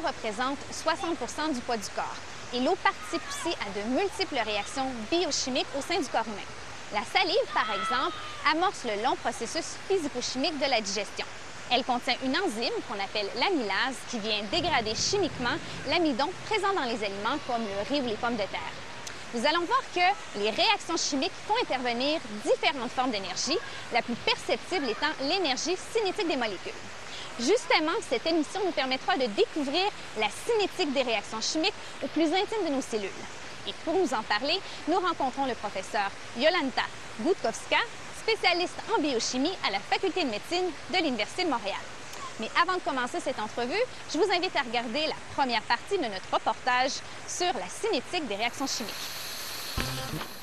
représente 60% du poids du corps et l'eau participe aussi à de multiples réactions biochimiques au sein du corps humain. La salive, par exemple, amorce le long processus physico-chimique de la digestion. Elle contient une enzyme qu'on appelle l'amylase qui vient dégrader chimiquement l'amidon présent dans les aliments comme le riz ou les pommes de terre. Nous allons voir que les réactions chimiques font intervenir différentes formes d'énergie, la plus perceptible étant l'énergie cinétique des molécules. Justement, cette émission nous permettra de découvrir la cinétique des réactions chimiques au plus intime de nos cellules. Et pour nous en parler, nous rencontrons le professeur Yolanta Gutkowska, spécialiste en biochimie à la Faculté de médecine de l'Université de Montréal. Mais avant de commencer cette entrevue, je vous invite à regarder la première partie de notre reportage sur la cinétique des réactions chimiques.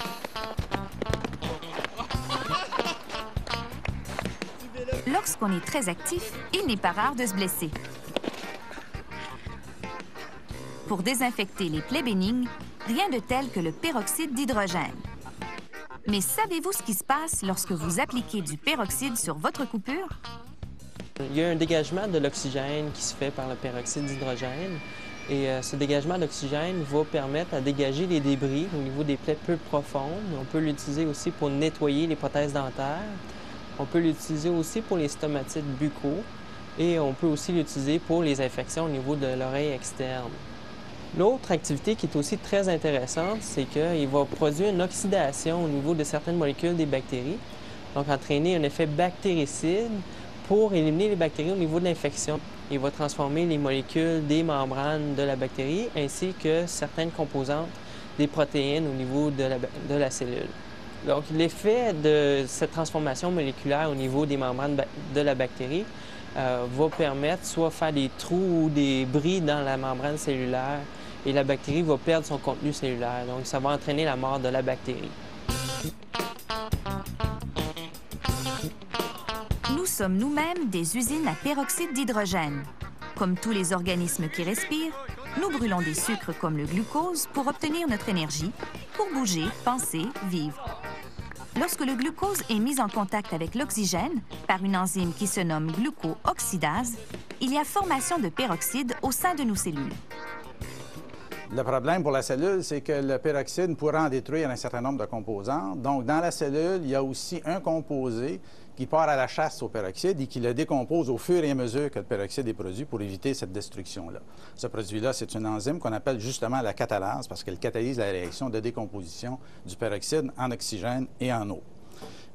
Lorsqu'on est très actif, il n'est pas rare de se blesser. Pour désinfecter les plaies bénignes, rien de tel que le peroxyde d'hydrogène. Mais savez-vous ce qui se passe lorsque vous appliquez du peroxyde sur votre coupure? Il y a un dégagement de l'oxygène qui se fait par le peroxyde d'hydrogène. Et euh, ce dégagement d'oxygène va permettre à dégager les débris au niveau des plaies peu profondes. On peut l'utiliser aussi pour nettoyer les prothèses dentaires. On peut l'utiliser aussi pour les stomatites buccaux et on peut aussi l'utiliser pour les infections au niveau de l'oreille externe. L'autre activité qui est aussi très intéressante, c'est qu'il va produire une oxydation au niveau de certaines molécules des bactéries, donc entraîner un effet bactéricide pour éliminer les bactéries au niveau de l'infection. Il va transformer les molécules des membranes de la bactérie ainsi que certaines composantes des protéines au niveau de la, de la cellule. Donc, l'effet de cette transformation moléculaire au niveau des membranes de la bactérie euh, va permettre soit faire des trous ou des bris dans la membrane cellulaire et la bactérie va perdre son contenu cellulaire. Donc, ça va entraîner la mort de la bactérie. Nous sommes nous-mêmes des usines à peroxyde d'hydrogène. Comme tous les organismes qui respirent, nous brûlons des sucres comme le glucose pour obtenir notre énergie, pour bouger, penser, vivre. Lorsque le glucose est mis en contact avec l'oxygène par une enzyme qui se nomme glucooxydase, il y a formation de peroxyde au sein de nos cellules. Le problème pour la cellule, c'est que le peroxyde pourra en détruire un certain nombre de composants. Donc, dans la cellule, il y a aussi un composé qui part à la chasse au peroxyde et qui le décompose au fur et à mesure que le peroxyde est produit pour éviter cette destruction-là. Ce produit-là, c'est une enzyme qu'on appelle justement la catalase parce qu'elle catalyse la réaction de décomposition du peroxyde en oxygène et en eau.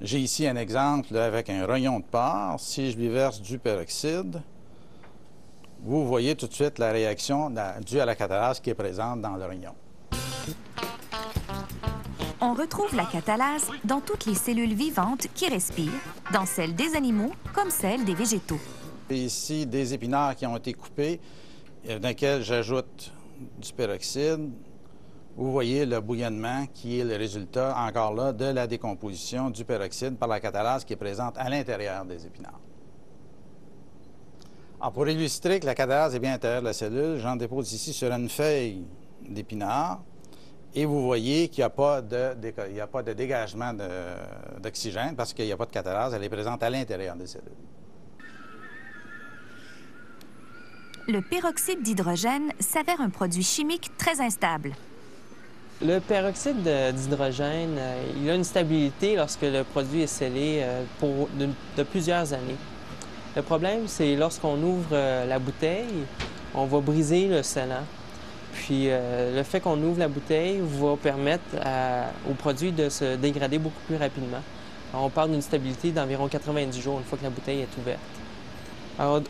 J'ai ici un exemple avec un rayon de porc. Si je lui verse du peroxyde, vous voyez tout de suite la réaction due à la catalase qui est présente dans le rayon. On retrouve la catalase dans toutes les cellules vivantes qui respirent, dans celles des animaux comme celles des végétaux. Ici, des épinards qui ont été coupés, euh, dans lesquels j'ajoute du peroxyde. Vous voyez le bouillonnement qui est le résultat, encore là, de la décomposition du peroxyde par la catalase qui est présente à l'intérieur des épinards. Pour illustrer que la catalase est bien à l'intérieur de la cellule, j'en dépose ici sur une feuille d'épinard. Et vous voyez qu'il n'y a, pas de, a pas de dégagement d'oxygène parce qu'il n'y a pas de catalase, elle est présente à l'intérieur des cellules. Le peroxyde d'hydrogène s'avère un produit chimique très instable. Le peroxyde d'hydrogène, euh, il a une stabilité lorsque le produit est scellé euh, pour de, plusieurs années. Le problème, c'est lorsqu'on ouvre euh, la bouteille, on va briser le scellant. Puis euh, le fait qu'on ouvre la bouteille va permettre au produit de se dégrader beaucoup plus rapidement. on parle d'une stabilité d'environ 90 jours une fois que la bouteille est ouverte. Alors,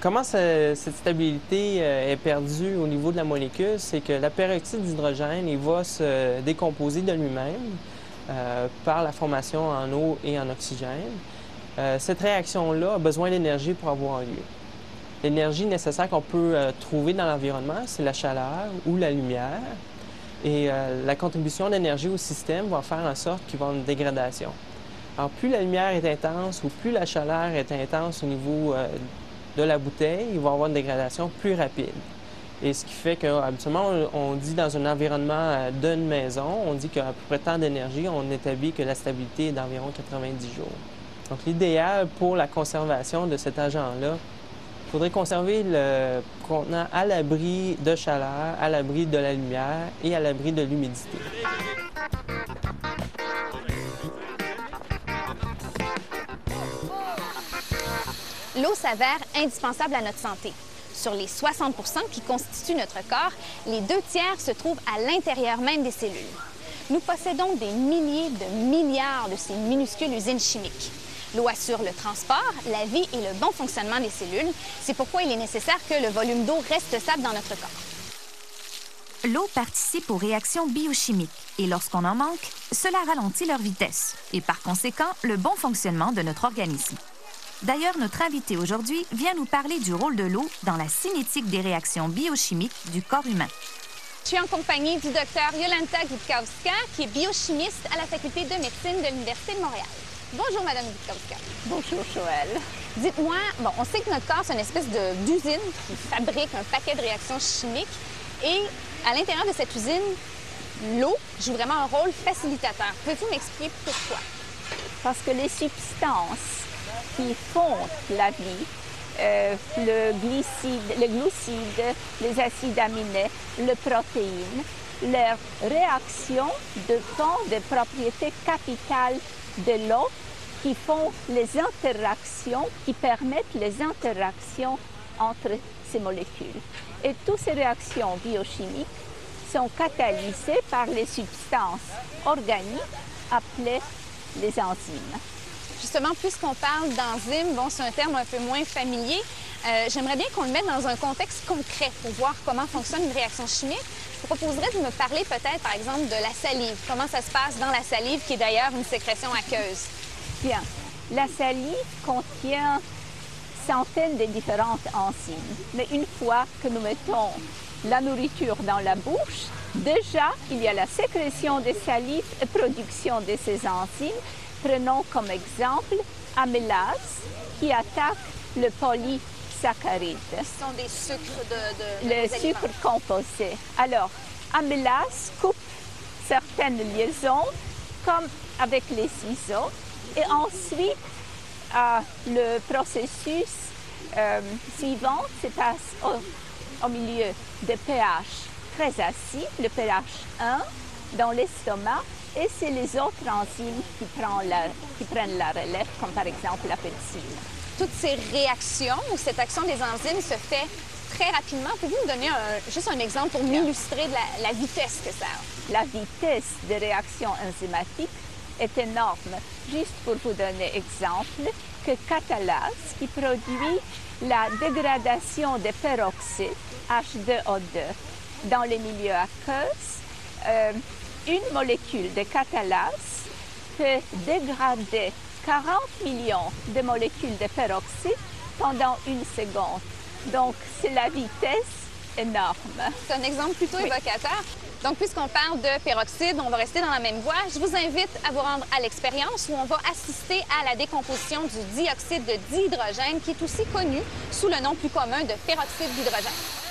comment cette stabilité euh, est perdue au niveau de la molécule? C'est que la peroxyde d'hydrogène il va se décomposer de lui-même euh, par la formation en eau et en oxygène. cette réaction-là a besoin d'énergie pour avoir lieu. L'énergie nécessaire qu'on peut euh, trouver dans l'environnement, c'est la chaleur ou la lumière. Et euh, la contribution d'énergie au système va faire en sorte qu'il y avoir une dégradation. Alors, plus la lumière est intense ou plus la chaleur est intense au niveau euh, de la bouteille, il va y avoir une dégradation plus rapide. Et ce qui fait qu'habituellement, on dit dans un environnement d'une maison, on dit qu'à peu près tant d'énergie, on établit que la stabilité est d'environ 90 jours. Donc, l'idéal pour la conservation de cet agent-là, Il faudrait conserver le contenant à l'abri de chaleur, à l'abri de la lumière et à l'abri de l'humidité. L'eau s'avère indispensable à notre santé. Sur les 60% qui constituent notre corps, les deux tiers se trouvent à l'intérieur même des cellules. Nous possédons des milliers de milliards de ces minuscules usines chimiques. L'eau assure le transport, la vie et le bon fonctionnement des cellules. C'est pourquoi il est nécessaire que le volume d'eau reste stable dans notre corps. L'eau participe aux réactions biochimiques et lorsqu'on en manque, cela ralentit leur vitesse et par conséquent le bon fonctionnement de notre organisme. D'ailleurs, notre invité aujourd'hui vient nous parler du rôle de l'eau dans la cinétique des réactions biochimiques du corps humain. Je suis en compagnie du docteur Yolanta Gutkowska, qui est biochimiste à la faculté de médecine de l'Université de Montréal. Bonjour, Madame Gutkowska. Bonjour, Joël. Dites-moi, bon, on sait que notre corps, c'est une espèce d'usine qui fabrique un paquet de réactions chimiques et à l'intérieur de cette usine, l'eau joue vraiment un rôle facilitateur. Pouvez-vous m'expliquer pourquoi? Parce que les substances qui font la vie, euh, le, glucide, le glucide, les acides aminés, les protéines, leur réaction dépend des propriétés capitales de l'eau qui font les interactions, qui permettent les interactions entre ces molécules. Et toutes ces réactions biochimiques sont catalysées par les substances organiques appelées les enzymes. Justement, puisqu'on parle d'enzymes, bon, c'est un terme un peu moins familier. Euh, j'aimerais bien qu'on le mette dans un contexte concret pour voir comment fonctionne une réaction chimique. Je proposerais de me parler peut-être, par exemple, de la salive. Comment ça se passe dans la salive, qui est d'ailleurs une sécrétion aqueuse? Bien. La salive contient centaines de différentes enzymes. Mais une fois que nous mettons la nourriture dans la bouche, déjà, il y a la sécrétion des salives et production de ces enzymes Prenons comme exemple amylase qui attaque le polysaccharide. Ce sont des sucres de, de, Les sucres composés. Alors, amylase coupe certaines liaisons comme avec les ciseaux et ensuite euh, le processus euh, suivant se passe au, au milieu de pH très acide, le pH 1 dans l'estomac et c'est les autres enzymes qui, la, qui, prennent la relève, comme par exemple la pepsine. Toutes ces réactions ou cette action des enzymes se fait très rapidement. Pouvez-vous me donner juste un exemple pour m'illustrer la, la, vitesse que ça a? La vitesse des réactions enzymatiques est énorme. Juste pour vous donner exemple, que catalase, qui produit la dégradation des peroxydes H2O2 dans les milieux aqueux, euh, une molécule de catalase peut dégrader 40 millions de molécules de peroxyde pendant une seconde. Donc, c'est la vitesse énorme. C'est un exemple plutôt évocateur. Donc, puisqu'on parle de peroxyde, on va rester dans la même voie. Je vous invite à vous rendre à l'expérience où on va assister à la décomposition du dioxyde de dihydrogène, qui est aussi connu sous le nom plus commun de peroxyde d'hydrogène.